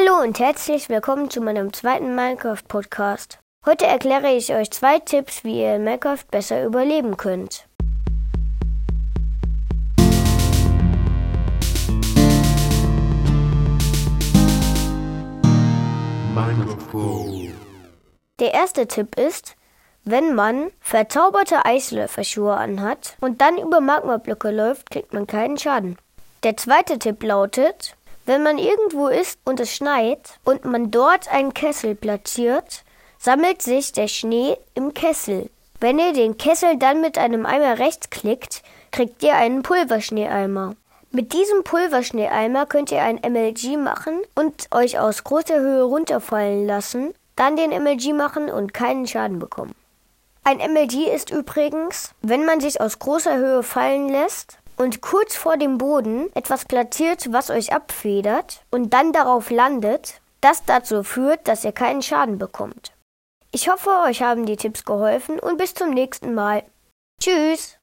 Hallo und herzlich willkommen zu meinem zweiten Minecraft-Podcast. Heute erkläre ich euch zwei Tipps, wie ihr in Minecraft besser überleben könnt. Der erste Tipp ist, wenn man verzauberte Eislöfferschuhe anhat und dann über Magmablöcke läuft, kriegt man keinen Schaden. Der zweite Tipp lautet, wenn man irgendwo ist und es schneit und man dort einen Kessel platziert, sammelt sich der Schnee im Kessel. Wenn ihr den Kessel dann mit einem Eimer rechts klickt, kriegt ihr einen Pulverschneeeimer. Mit diesem Pulverschneeeimer könnt ihr ein MLG machen und euch aus großer Höhe runterfallen lassen, dann den MLG machen und keinen Schaden bekommen. Ein MLG ist übrigens, wenn man sich aus großer Höhe fallen lässt und kurz vor dem Boden etwas platziert, was euch abfedert und dann darauf landet, das dazu führt, dass ihr keinen Schaden bekommt. Ich hoffe, euch haben die Tipps geholfen und bis zum nächsten Mal. Tschüss!